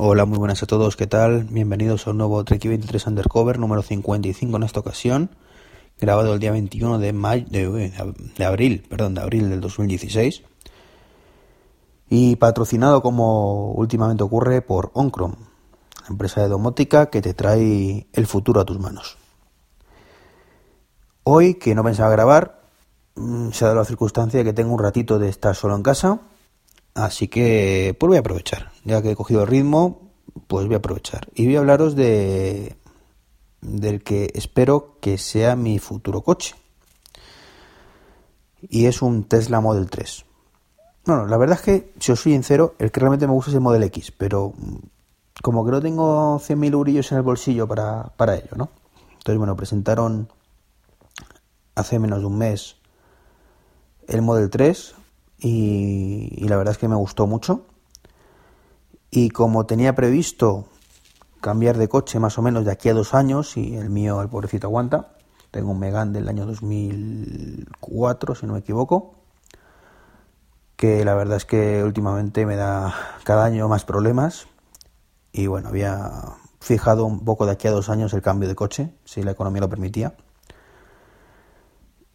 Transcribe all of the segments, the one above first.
Hola, muy buenas a todos, ¿qué tal? Bienvenidos a un nuevo Trek 23 Undercover número 55 en esta ocasión, grabado el día 21 de, mayo, de, de abril, perdón, de abril del 2016 y patrocinado como últimamente ocurre por Oncrom, empresa de domótica que te trae el futuro a tus manos. Hoy, que no pensaba grabar, mm, se ha dado la circunstancia de que tengo un ratito de estar solo en casa, así que pues voy a aprovechar. Ya que he cogido el ritmo, pues voy a aprovechar. Y voy a hablaros de del que espero que sea mi futuro coche. Y es un Tesla Model 3. Bueno, la verdad es que, si os soy sincero, el que realmente me gusta es el Model X, pero mm, como que no tengo 100.000 eurillos en el bolsillo para, para ello, ¿no? Entonces, bueno, presentaron hace menos de un mes el Model 3 y, la verdad es que me gustó mucho. Y como tenía previsto cambiar de coche más o menos de aquí a dos años, y el mío, el pobrecito, aguanta, tengo un Megan del año 2004, si no me equivoco, que la verdad es que últimamente me da cada año más problemas y bueno, había fijado un poco de aquí a dos años el cambio de coche, si la economía lo permitía.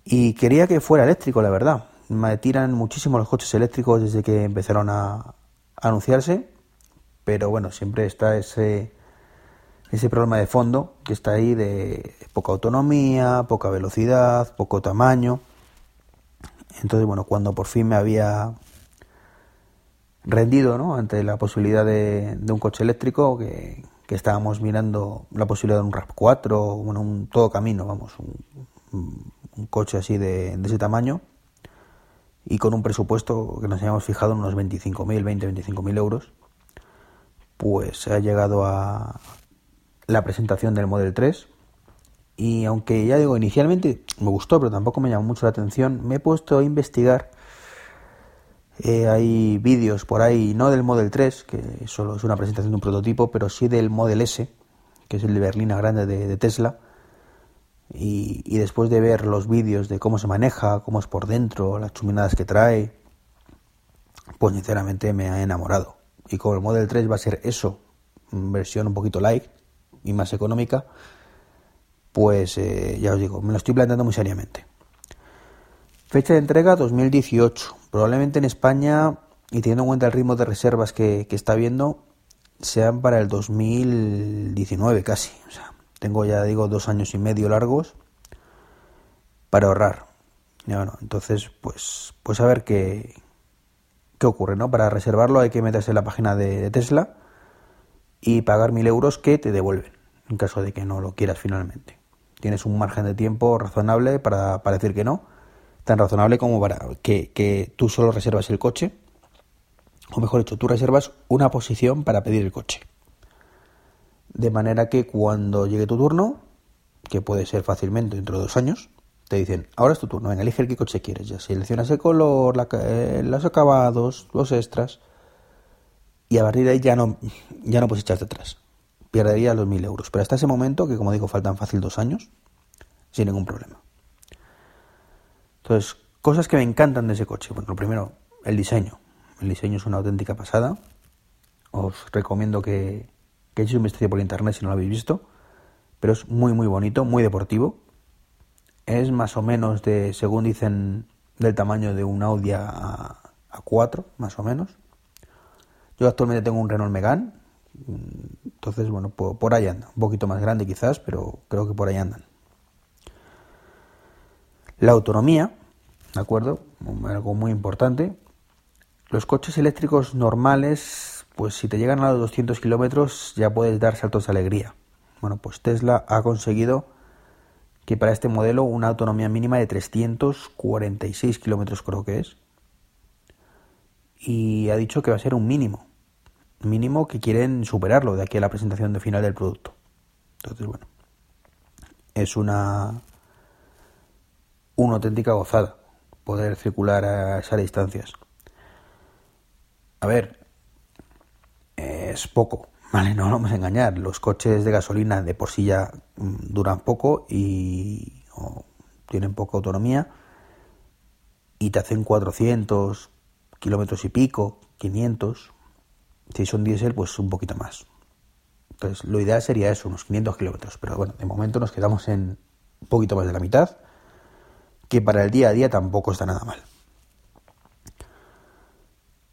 Y quería que fuera eléctrico, la verdad. Me tiran muchísimo los coches eléctricos desde que empezaron a, anunciarse, pero bueno, siempre está ese, ese problema de fondo que está ahí de poca autonomía, poca velocidad, poco tamaño. Entonces, bueno, cuando por fin me había rendido ante la posibilidad de, un coche eléctrico, que, estábamos mirando la posibilidad de un RAP4, bueno, un todo camino, vamos, un, coche así de, ese tamaño, y con un presupuesto que nos habíamos fijado en unos 25.000, 20, 25.000 euros, pues se ha llegado a la presentación del Model 3 y aunque ya digo, inicialmente me gustó, pero tampoco me llamó mucho la atención, me he puesto a investigar. Eh, hay vídeos por ahí, no del Model 3, que solo es una presentación de un prototipo, pero sí del Model S, que es el de berlina grande de, Tesla. Y, y, después de ver los vídeos de cómo se maneja, cómo es por dentro, las chuminadas que trae, pues sinceramente me ha enamorado. Y como el Model 3 va a ser eso, versión un poquito light y más económica, pues eh, ya os digo, me lo estoy planteando muy seriamente. Fecha de entrega 2018. Probablemente en España, y teniendo en cuenta el ritmo de reservas que, está habiendo, sean para el 2019 casi. Tengo ya digo dos años y medio largos para ahorrar. bueno, entonces, pues, pues a ver qué, qué ocurre, ¿no? Para reservarlo hay que meterse en la página de, de Tesla y pagar mil euros que te devuelven en caso de que no lo quieras finalmente tienes un margen de tiempo razonable para, decir que no, tan razonable como para que, tú solo reservas el coche, o mejor dicho, tú reservas una posición para pedir el coche. De manera que cuando llegue tu turno, que puede ser fácilmente dentro de dos años, te dicen, ahora es tu turno, venga, elige el qué coche quieres, ya seleccionas el color, eh, los acabados, los extras, y a partir de ahí ya no, ya no puedes echarte atrás perdería los mil euros. Pero hasta ese momento, que como digo, faltan fácil dos años, sin ningún problema. Entonces, cosas que me encantan de ese coche. Bueno, lo primero, el diseño. El diseño es una auténtica pasada. Os recomiendo que, que echéis un investigación por internet si no lo habéis visto. Pero es muy, muy bonito, muy deportivo. Es más o menos de, según dicen, del tamaño de un Audi a, a 4, más o menos. Yo actualmente tengo un Renault Megane, entonces, bueno, por, ahí andan. Un poquito más grande quizás, pero creo que por ahí andan. La autonomía, ¿de acuerdo? Algo muy importante. Los coches eléctricos normales, pues si te llegan a los 200 kilómetros ya puedes dar saltos de alegría. Bueno, pues Tesla ha conseguido que para este modelo una autonomía mínima de 346 kilómetros creo que es. Y ha dicho que va a ser un mínimo mínimo que quieren superarlo de aquí a la presentación de final del producto. Entonces, bueno, es una, una auténtica gozada poder circular a esas distancias. A ver, es poco, ¿vale? No vamos a engañar. Los coches de gasolina de por sí ya mm, duran poco y tienen poca autonomía y te hacen 400 kilómetros y pico, 500, Si son diésel, pues un poquito más. Entonces, lo ideal sería eso, unos 500 kilómetros. Pero bueno, de momento nos quedamos en un poquito más de la mitad, que para el día a día tampoco está nada mal.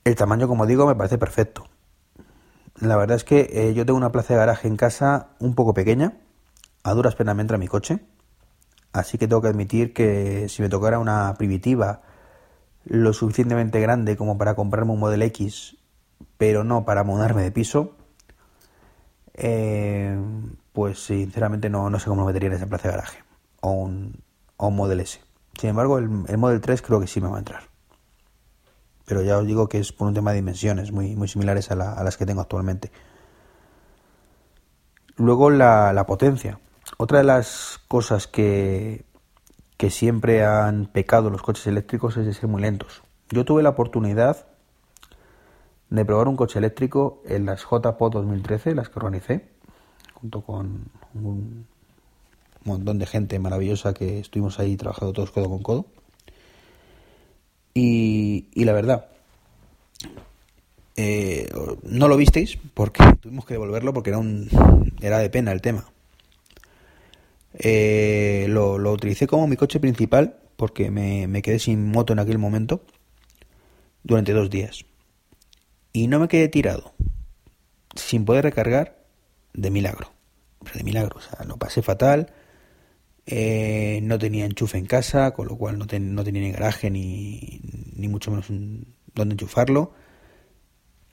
El tamaño, como digo, me parece perfecto. La verdad es que eh, yo tengo una plaza de garaje en casa un poco pequeña, a duras penas me entra mi coche, así que tengo que admitir que si me tocara una primitiva lo suficientemente grande como para comprarme un Model X, pero no para mudarme de piso, eh, pues sinceramente no, no sé cómo lo metería en esa plaza de garaje, o un, o Model S. Sin embargo, el, el Model 3 creo que sí me va a entrar pero ya os digo que es por un tema de dimensiones muy, muy similares a, las que tengo actualmente. Luego la, potencia. Otra de las cosas que, que siempre han pecado los coches eléctricos es de ser muy lentos. Yo tuve la oportunidad de probar un coche eléctrico en las JPO 2013, las que organicé, junto con un montón de gente maravillosa que estuvimos ahí trabajando todos codo con codo. Y, la verdad, eh, no lo visteis porque tuvimos que devolverlo porque era, un, era de pena el tema. Eh, lo, lo, utilicé como mi coche principal porque me, me, quedé sin moto en aquel momento durante dos días. Y no me quedé tirado, sin poder recargar, de milagro. De milagro, o sea, lo pasé fatal. Eh, no tenía enchufe en casa, con lo cual no, no tenía ni garaje ni, ni mucho menos dónde enchufarlo.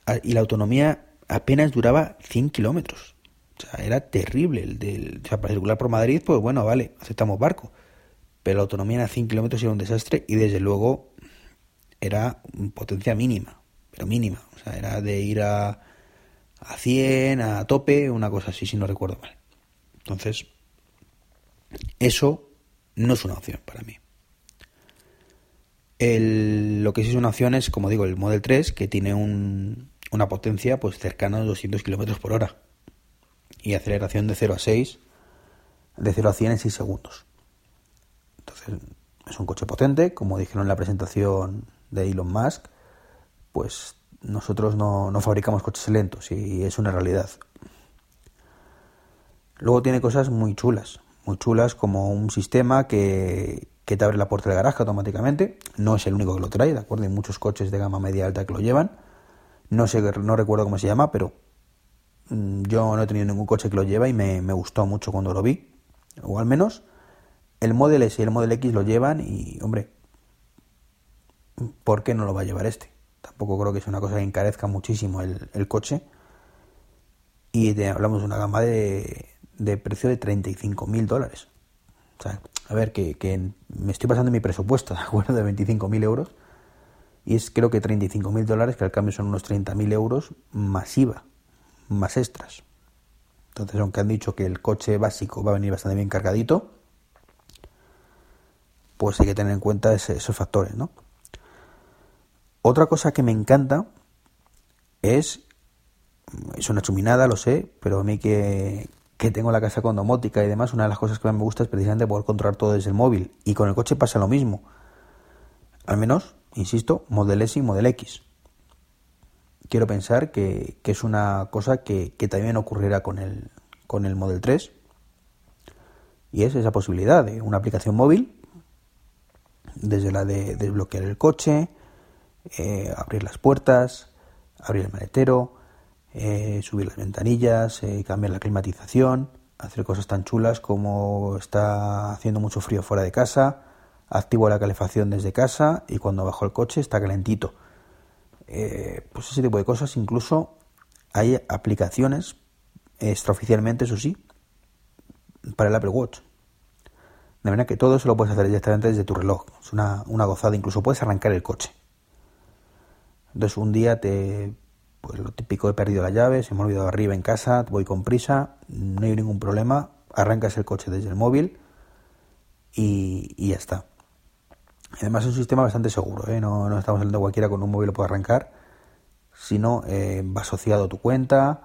Ah, y la autonomía apenas duraba 100 kilómetros. O sea, era terrible. El del, o sea, para circular por Madrid, pues bueno, vale, aceptamos barco. Pero la autonomía era 100 kilómetros era un desastre y desde luego era potencia mínima, pero mínima. O sea, era de ir a, a 100, a tope, una cosa así, si no recuerdo mal. Entonces, eso no es una opción para mí. lo que sí es una opción es, como digo, el Model 3, que tiene una potencia pues cercana a 200 km por hora y aceleración de 0 a 6, de 0 a 100 en 6 segundos. Entonces, es un coche potente, como dijeron en la presentación de Elon Musk, pues nosotros no, no fabricamos coches lentos y es una realidad. Luego tiene cosas muy chulas muy chulas como un sistema que, te abre la puerta del garaje automáticamente. No es el único que lo trae, ¿de acuerdo? Hay muchos coches de gama media alta que lo llevan. No sé, no recuerdo cómo se llama, pero mm, yo no he tenido ningún coche que lo lleva y me, gustó mucho cuando lo vi. O al menos el Model S y el Model X lo llevan y, hombre, ¿por qué no lo va a llevar este? Tampoco creo que sea una cosa que encarezca muchísimo el coche. Y hablamos de una gama de, de precio de 35 mil dólares. A ver, que, que, me estoy pasando mi presupuesto, ¿de acuerdo? De 25 mil euros. Y es creo que 35 mil dólares, que al cambio son unos 30 mil euros masiva, más extras. Entonces, aunque han dicho que el coche básico va a venir bastante bien cargadito, pues hay que tener en cuenta esos factores, ¿no? Otra cosa que me encanta es, es una chuminada, lo sé, pero a mí que, que tengo la casa con domótica y demás, una de las cosas que más me gusta es precisamente poder controlar todo desde el móvil. Y con el coche pasa lo mismo. Al menos, insisto, Model S y Model X. Quiero pensar que, es una cosa que, también ocurrirá con el, con el Model 3. Y es esa posibilidad de una aplicación móvil, desde la de desbloquear el coche, eh, abrir las puertas, abrir el maletero, eh, subir las ventanillas, eh, cambiar la climatización, hacer cosas tan chulas como está haciendo mucho frío fuera de casa, activo la calefacción desde casa y cuando bajo el coche está calentito. Eh, pues ese tipo de cosas, incluso hay aplicaciones extraoficialmente, eso sí, para el Apple Watch. De manera que todo eso lo puedes hacer directamente desde tu reloj. Es una, una gozada, incluso puedes arrancar el coche. Entonces un día te pues lo típico, he perdido la llave, se me ha olvidado arriba en casa, voy con prisa, no hay ningún problema, arrancas el coche desde el móvil y, ya está. Además es un sistema bastante seguro, ¿eh? no, no, estamos hablando cualquiera con un móvil lo puede arrancar, sino eh, va asociado a tu cuenta,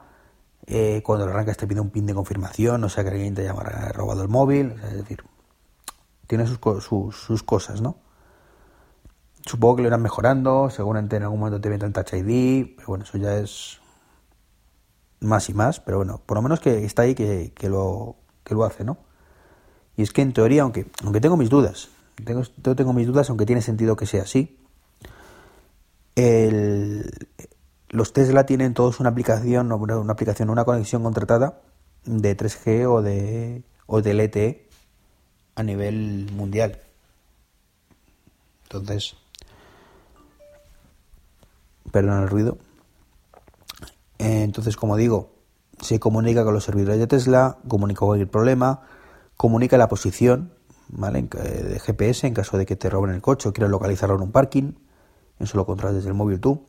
eh, cuando lo arrancas te pide un pin de confirmación, no sea que alguien te haya robado el móvil, es decir, tiene sus, sus, sus cosas, ¿no? Supongo que lo irán mejorando, seguramente en algún momento te el Touch ID, pero bueno, eso ya es más y más, pero bueno, por lo menos que está ahí que, lo, que lo hace, ¿no? Y es que en teoría, aunque, aunque tengo mis dudas, tengo, tengo mis dudas, aunque tiene sentido que sea así, los Tesla tienen todos una aplicación, una, aplicación, una conexión contratada de 3G o de, o de LTE a nivel mundial. Entonces, perdón el ruido. Entonces, como digo, se comunica con los servidores de Tesla, comunica cualquier problema, comunica la posición ¿vale? de GPS en caso de que te roben el coche o quieras localizarlo en un parking. Eso lo controlas desde el móvil tú.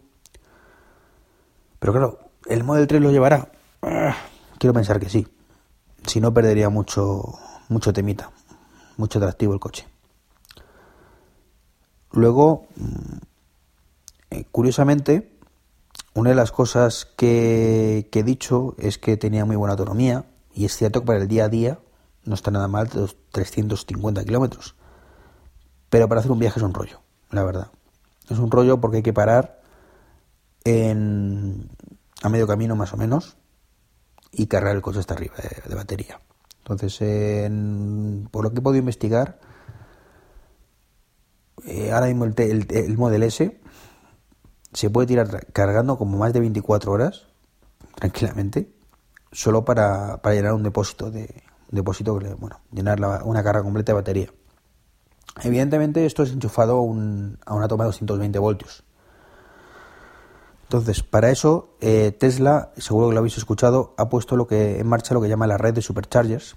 Pero claro, ¿el Model 3 lo llevará? Ah, quiero pensar que sí. Si no, perdería mucho, mucho temita, mucho atractivo el coche. Luego, mm, eh, curiosamente, una de las cosas que, he dicho es que tenía muy buena autonomía y es cierto que para el día a día no está nada mal los 350 kilómetros. Pero para hacer un viaje es un rollo, la verdad. Es un rollo porque hay que parar en, a medio camino más o menos y cargar el coche hasta arriba de, batería. Entonces, por lo que he podido investigar, eh, ahora mismo el, el, el Model S se puede tirar cargando como más de 24 horas, tranquilamente, solo para, para llenar un depósito de depósito, bueno, llenar una carga completa de batería. Evidentemente esto es enchufado a una toma de 220 voltios. Entonces, para eso eh, Tesla, seguro que lo habéis escuchado, ha puesto lo que en marcha lo que llama la red de superchargers,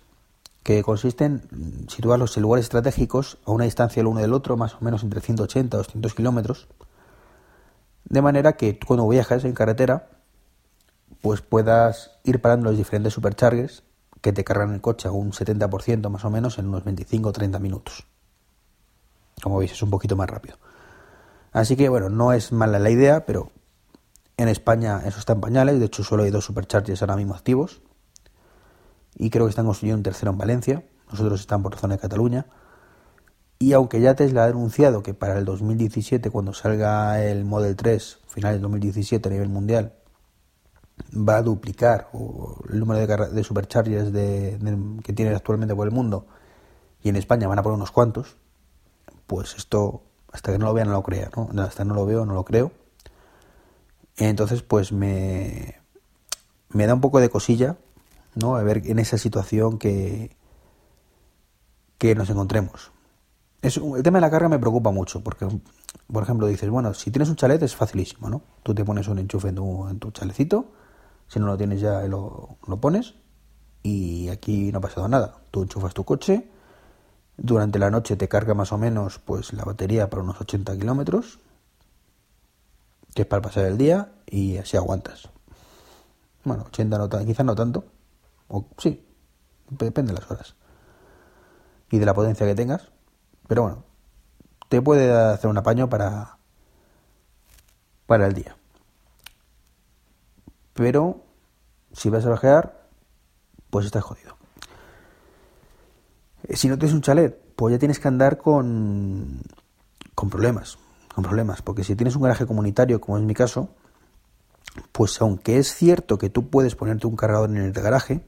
que consiste en situarlos en lugares estratégicos a una distancia el uno del otro, más o menos entre 180 y 200 kilómetros, de manera que cuando viajas en carretera, pues puedas ir parando los diferentes superchargers que te cargan el coche a un 70% más o menos en unos 25 o 30 minutos. Como veis, es un poquito más rápido. Así que bueno, no es mala la idea, pero en España eso está en pañales. De hecho, solo hay dos superchargers ahora mismo activos. Y creo que están construyendo un tercero en Valencia. Nosotros estamos por la zona de Cataluña. Y aunque ya Tesla ha denunciado que para el 2017, cuando salga el Model 3, finales de 2017 a nivel mundial, va a duplicar el número de, superchargers de, que tiene actualmente por el mundo, y en España van a poner unos cuantos, pues esto, hasta que no lo vea, no lo crea, ¿no? Hasta no lo veo, no lo creo. Entonces, pues me, me da un poco de cosilla, ¿no? A ver en esa situación que, que nos encontremos el tema de la carga me preocupa mucho, porque, por ejemplo, dices, bueno, si tienes un chalet es facilísimo, ¿no? Tú te pones un enchufe en tu, en tu chalecito, si no lo tienes ya lo, lo pones, y aquí no ha pasado nada. Tú enchufas tu coche, durante la noche te carga más o menos pues la batería para unos 80 kilómetros, que es para pasar el día, y así aguantas. Bueno, 80 no, quizás no tanto, o sí, depende de las horas y de la potencia que tengas, pero bueno, te puede hacer un apaño para, para el día. Pero si vas a bajar, pues estás jodido. Eh, si no tienes un chalet, pues ya tienes que andar con, con problemas. Con problemas. Porque si tienes un garaje comunitario, como es mi caso, pues aunque es cierto que tú puedes ponerte un cargador en el garaje,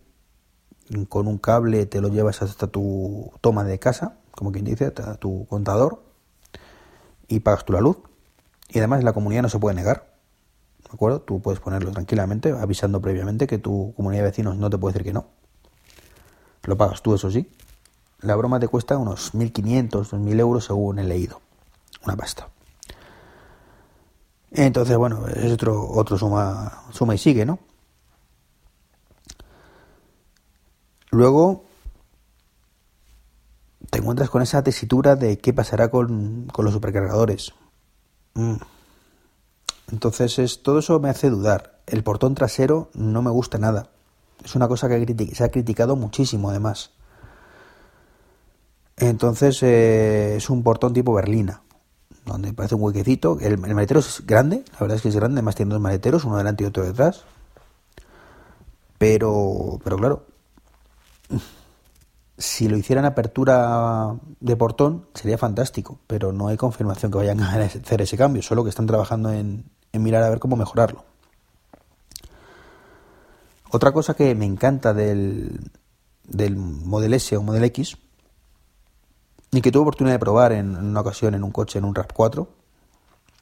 con un cable te lo llevas hasta tu toma de casa, como quien dice, a tu contador y pagas tú la luz. Y además la comunidad no se puede negar. ¿De acuerdo? Tú puedes ponerlo tranquilamente, avisando previamente que tu comunidad de vecinos no te puede decir que no. Lo pagas tú, eso sí. La broma te cuesta unos 1.500, 2.000 euros según he leído. Una pasta. Entonces, bueno, es otro, otro suma, suma y sigue, ¿no? Luego, encuentras con esa tesitura de qué pasará con, los supercargadores. Mm. Entonces es, todo eso me hace dudar. El portón trasero no me gusta nada. Es una cosa que se ha criticado muchísimo además. Entonces eh, es un portón tipo berlina, donde parece un huequecito. El, el, maletero es grande, la verdad es que es grande, además tiene dos maleteros, uno delante y otro detrás. Pero, pero claro, si lo hicieran apertura de portón sería fantástico, pero no hay confirmación que vayan a hacer ese cambio, solo que están trabajando en, mirar a ver cómo mejorarlo. Otra cosa que me encanta del, del Model S o Model X y que tuve oportunidad de probar en, una ocasión en un coche, en un RAV4,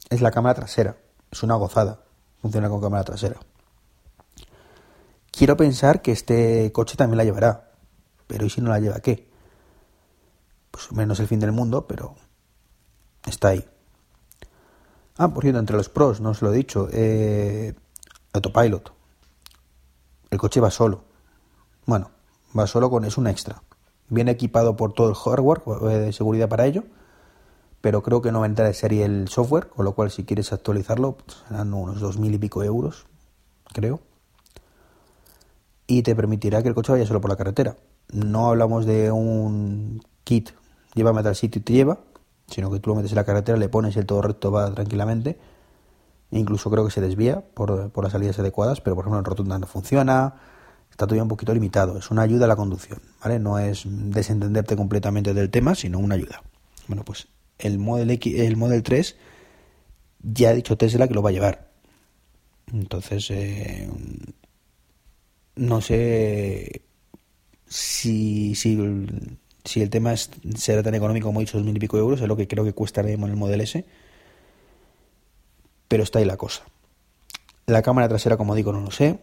es la cámara trasera. Es una gozada. Funciona con cámara trasera. Quiero pensar que este coche también la llevará. Pero ¿y si no la lleva qué? Pues menos el fin del mundo, pero está ahí. Ah, por cierto, entre los pros, no os lo he dicho, eh, Autopilot. El coche va solo. Bueno, va solo con... es un extra. Viene equipado por todo el hardware eh, de seguridad para ello, pero creo que no va a serie el software, con lo cual si quieres actualizarlo pues, serán unos dos mil y pico euros, creo. Y te permitirá que el coche vaya solo por la carretera. No hablamos de un kit, llévame tal sitio y te lleva, sino que tú lo metes en la carretera, le pones el todo recto va tranquilamente. E incluso creo que se desvía por, por las salidas adecuadas, pero por ejemplo en rotunda no funciona, está todavía un poquito limitado. Es una ayuda a la conducción, ¿vale? No es desentenderte completamente del tema, sino una ayuda. Bueno, pues el Model X, el Model 3 ya ha dicho Tesla que lo va a llevar. Entonces, eh, no sé si, si, si el tema es, será tan económico como he dicho, dos mil y pico euros, es lo que creo que cuesta en el Model S. Pero está ahí la cosa. La cámara trasera, como digo, no lo sé.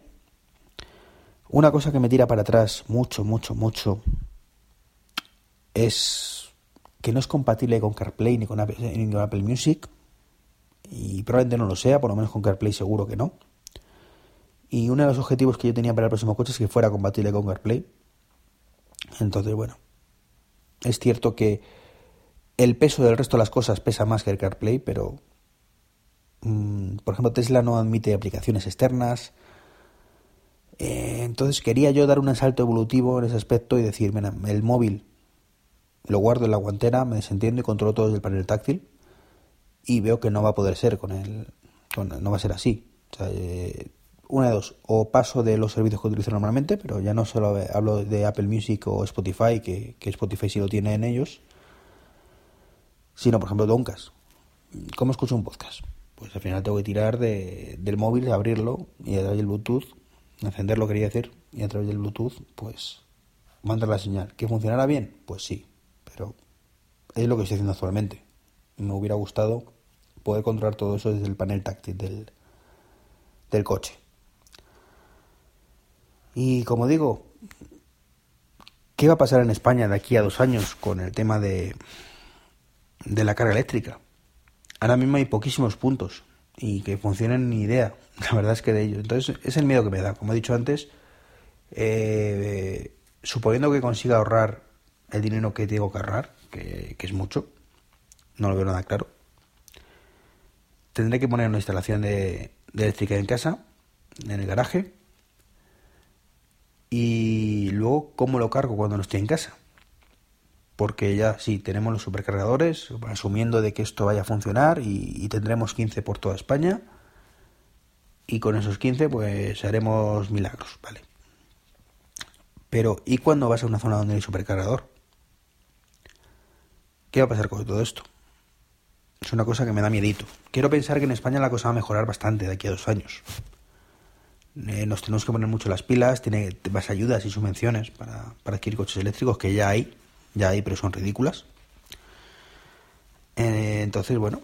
Una cosa que me tira para atrás mucho, mucho, mucho es que no es compatible con CarPlay ni con Apple, Music. Y probablemente no lo sea, por lo menos con CarPlay seguro que no. Y uno de los objetivos que yo tenía para el próximo coche es que fuera compatible con CarPlay. Entonces, bueno, es cierto que el peso del resto de las cosas pesa más que el CarPlay, pero, mm, por ejemplo, Tesla no admite aplicaciones externas. Eh, entonces quería yo dar un salto evolutivo en ese aspecto y decir, mira, el móvil lo guardo en la guantera, me desentiendo y controlo todo desde el panel táctil y veo que no va a poder ser con el... no va a ser así. Eh, una de dos, o paso de los servicios que utilizo normalmente, pero ya no solo hablo de Apple Music o Spotify, que, Spotify sí lo tiene en ellos, sino por ejemplo Doncas. ¿Cómo escucho un podcast? Pues al final tengo que tirar de, del móvil, abrirlo y a través del Bluetooth encenderlo quería decir, y a través del Bluetooth, pues mandar la señal. ¿Que funcionara bien? Pues sí, pero es lo que estoy haciendo actualmente. Me hubiera gustado poder controlar todo eso desde el panel táctil del, del coche. Y como digo, ¿qué va a pasar en España de aquí a dos años con el tema de, de la carga eléctrica? Ahora mismo hay poquísimos puntos y que funcionen ni idea. La verdad es que de ello. Entonces, es el miedo que me da. Como he dicho antes, eh, suponiendo que consiga ahorrar el dinero que tengo que ahorrar, que, es mucho, no lo veo nada claro, tendré que poner una instalación de, de eléctrica en casa, en el garaje, y luego cómo lo cargo cuando no estoy en casa. Porque ya sí, tenemos los supercargadores, asumiendo de que esto vaya a funcionar y, tendremos 15 por toda España y con esos 15 pues haremos milagros, ¿vale? Pero ¿y cuando vas a una zona donde hay supercargador? ¿Qué va a pasar con todo esto? Es una cosa que me da miedito. Quiero pensar que en España la cosa va a mejorar bastante de aquí a dos años. Eh, nos tenemos que poner mucho las pilas, tiene más ayudas y subvenciones para, para adquirir coches eléctricos, que ya hay, ya hay, pero son ridículas. Eh, entonces, bueno,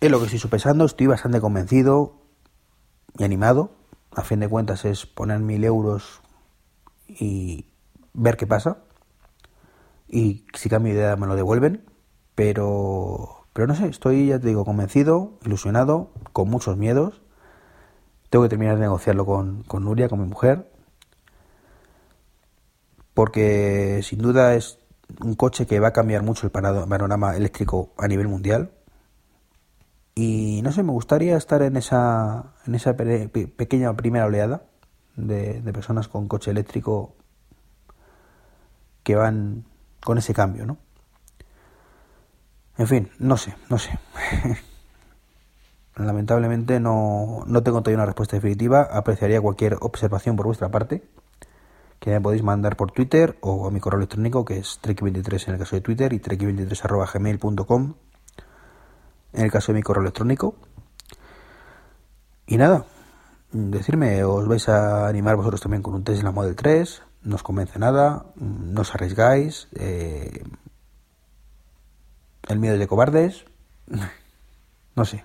es lo que estoy sopesando, estoy bastante convencido y animado. A fin de cuentas es poner mil euros y ver qué pasa. Y si cambio de idea me lo devuelven. Pero, pero no sé, estoy, ya te digo, convencido, ilusionado, con muchos miedos. Tengo que terminar de negociarlo con, con Nuria, con mi mujer. Porque sin duda es un coche que va a cambiar mucho el panorama eléctrico a nivel mundial y no sé, me gustaría estar en esa, en esa pequeña primera oleada de, de personas con coche eléctrico que van con ese cambio, ¿no? En fin, no sé, no sé. Lamentablemente no, no tengo todavía una respuesta definitiva. Apreciaría cualquier observación por vuestra parte que me podéis mandar por Twitter o a mi correo electrónico que es trek23 en el caso de Twitter y trek23 en el caso de mi correo electrónico. Y nada, decirme, ¿os vais a animar vosotros también con un Tesla Model 3? No os convence nada, no os arriesgáis. Eh, el miedo es de cobardes. no sé.